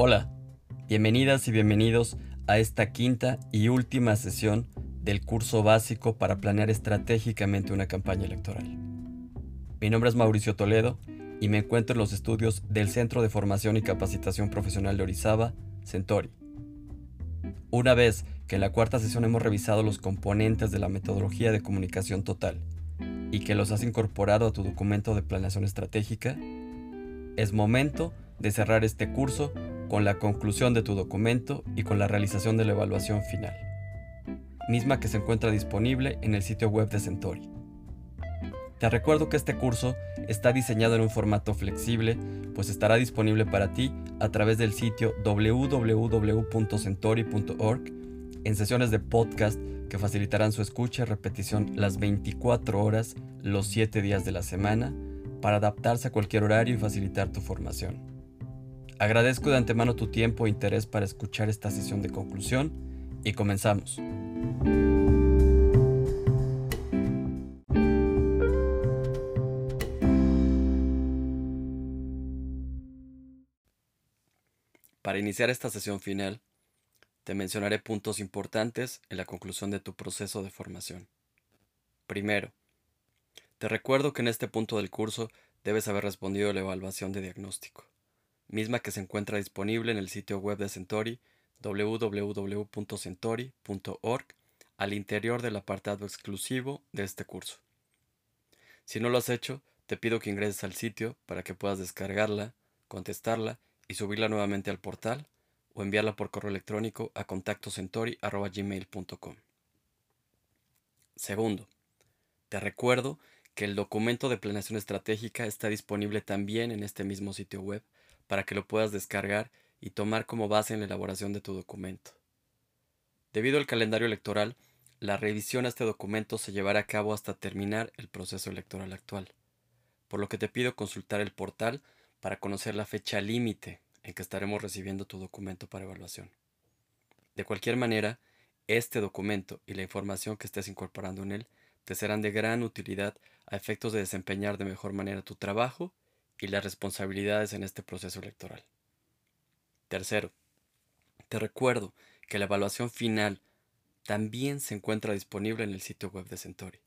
Hola, bienvenidas y bienvenidos a esta quinta y última sesión del curso básico para planear estratégicamente una campaña electoral. Mi nombre es Mauricio Toledo y me encuentro en los estudios del Centro de Formación y Capacitación Profesional de Orizaba, Centauri. Una vez que en la cuarta sesión hemos revisado los componentes de la metodología de comunicación total y que los has incorporado a tu documento de planeación estratégica, es momento de cerrar este curso con la conclusión de tu documento y con la realización de la evaluación final, misma que se encuentra disponible en el sitio web de Centauri. Te recuerdo que este curso está diseñado en un formato flexible, pues estará disponible para ti a través del sitio www.centauri.org en sesiones de podcast que facilitarán su escucha y repetición las 24 horas, los 7 días de la semana, para adaptarse a cualquier horario y facilitar tu formación. Agradezco de antemano tu tiempo e interés para escuchar esta sesión de conclusión y comenzamos. Para iniciar esta sesión final, te mencionaré puntos importantes en la conclusión de tu proceso de formación. Primero, te recuerdo que en este punto del curso debes haber respondido a la evaluación de diagnóstico, misma que se encuentra disponible en el sitio web de Centauri www.centauri.org al interior del apartado exclusivo de este curso. Si no lo has hecho, te pido que ingreses al sitio para que puedas descargarla, contestarla y subirla nuevamente al portal o enviarla por correo electrónico a contactocentori.gmail.com. Segundo, te recuerdo que el documento de planeación estratégica está disponible también en este mismo sitio web para que lo puedas descargar y tomar como base en la elaboración de tu documento. Debido al calendario electoral, la revisión a este documento se llevará a cabo hasta terminar el proceso electoral actual, por lo que te pido consultar el portal para conocer la fecha límite en que estaremos recibiendo tu documento para evaluación. De cualquier manera, este documento y la información que estés incorporando en él te serán de gran utilidad a efectos de desempeñar de mejor manera tu trabajo y las responsabilidades en este proceso electoral. Tercero, te recuerdo que la evaluación final también se encuentra disponible en el sitio web de Centauri,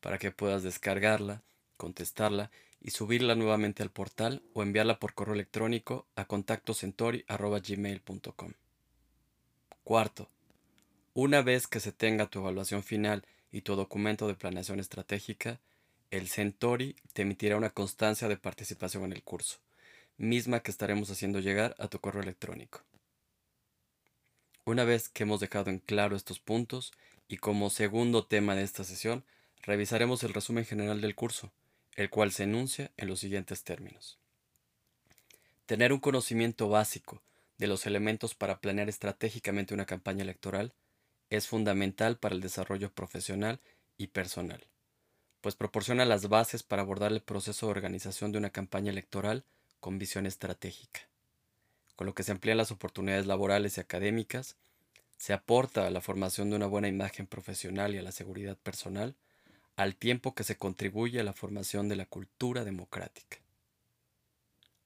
para que puedas descargarla, contestarla y subirla nuevamente al portal o enviarla por correo electrónico a contactocentori.gmail.com. Cuarto, una vez que se tenga tu evaluación final y tu documento de planeación estratégica, el Centauri te emitirá una constancia de participación en el curso, misma que estaremos haciendo llegar a tu correo electrónico. Una vez que hemos dejado en claro estos puntos y como segundo tema de esta sesión, revisaremos el resumen general del curso, el cual se enuncia en los siguientes términos. Tener un conocimiento básico de los elementos para planear estratégicamente una campaña electoral es fundamental para el desarrollo profesional y personal, pues proporciona las bases para abordar el proceso de organización de una campaña electoral con visión estratégica, con lo que se emplean las oportunidades laborales y académicas, se aporta a la formación de una buena imagen profesional y a la seguridad personal, al tiempo que se contribuye a la formación de la cultura democrática.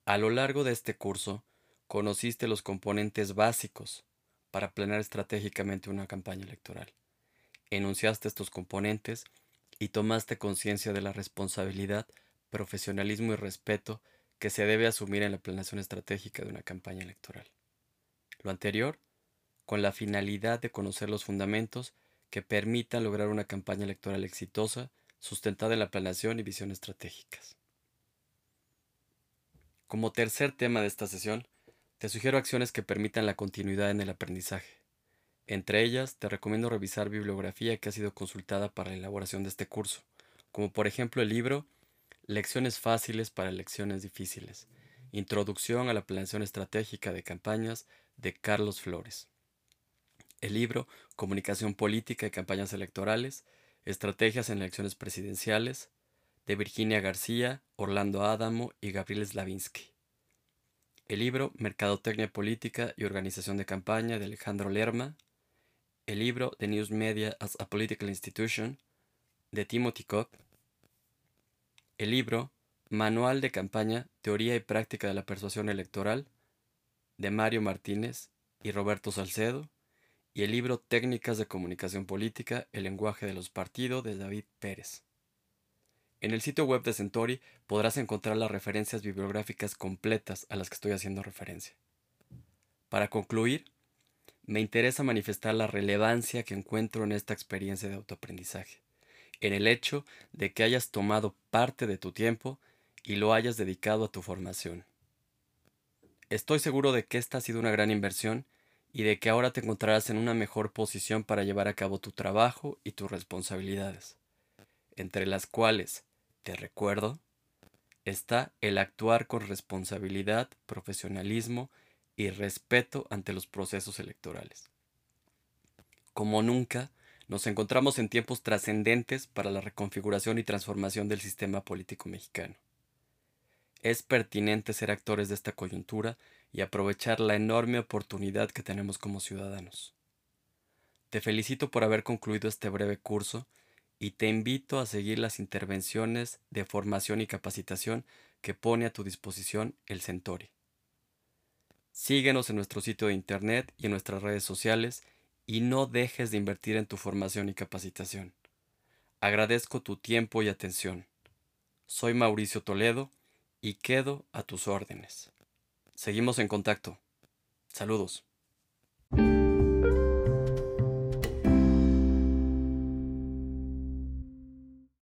A lo largo de este curso, conociste los componentes básicos para planear estratégicamente una campaña electoral. Enunciaste estos componentes y tomaste conciencia de la responsabilidad, profesionalismo y respeto que se debe asumir en la planeación estratégica de una campaña electoral. Lo anterior, con la finalidad de conocer los fundamentos que permitan lograr una campaña electoral exitosa, sustentada en la planeación y visión estratégicas. Como tercer tema de esta sesión, te sugiero acciones que permitan la continuidad en el aprendizaje. Entre ellas, te recomiendo revisar bibliografía que ha sido consultada para la elaboración de este curso, como por ejemplo el libro Lecciones fáciles para lecciones difíciles, Introducción a la planeación estratégica de campañas de Carlos Flores el libro Comunicación Política y Campañas Electorales, Estrategias en Elecciones Presidenciales, de Virginia García, Orlando Adamo y Gabriel Slavinsky. El libro Mercadotecnia Política y Organización de Campaña de Alejandro Lerma. El libro The News Media as a Political Institution de Timothy Cobb. El libro Manual de Campaña, Teoría y Práctica de la Persuasión Electoral de Mario Martínez y Roberto Salcedo, y el libro Técnicas de Comunicación Política, el lenguaje de los partidos de David Pérez. En el sitio web de Centauri podrás encontrar las referencias bibliográficas completas a las que estoy haciendo referencia. Para concluir, me interesa manifestar la relevancia que encuentro en esta experiencia de autoaprendizaje, en el hecho de que hayas tomado parte de tu tiempo y lo hayas dedicado a tu formación. Estoy seguro de que esta ha sido una gran inversión y de que ahora te encontrarás en una mejor posición para llevar a cabo tu trabajo y tus responsabilidades, entre las cuales, te recuerdo, está el actuar con responsabilidad, profesionalismo y respeto ante los procesos electorales. Como nunca, nos encontramos en tiempos trascendentes para la reconfiguración y transformación del sistema político mexicano. Es pertinente ser actores de esta coyuntura y aprovechar la enorme oportunidad que tenemos como ciudadanos. Te felicito por haber concluido este breve curso y te invito a seguir las intervenciones de formación y capacitación que pone a tu disposición el Centori. Síguenos en nuestro sitio de internet y en nuestras redes sociales y no dejes de invertir en tu formación y capacitación. Agradezco tu tiempo y atención. Soy Mauricio Toledo y quedo a tus órdenes. Seguimos en contacto. Saludos.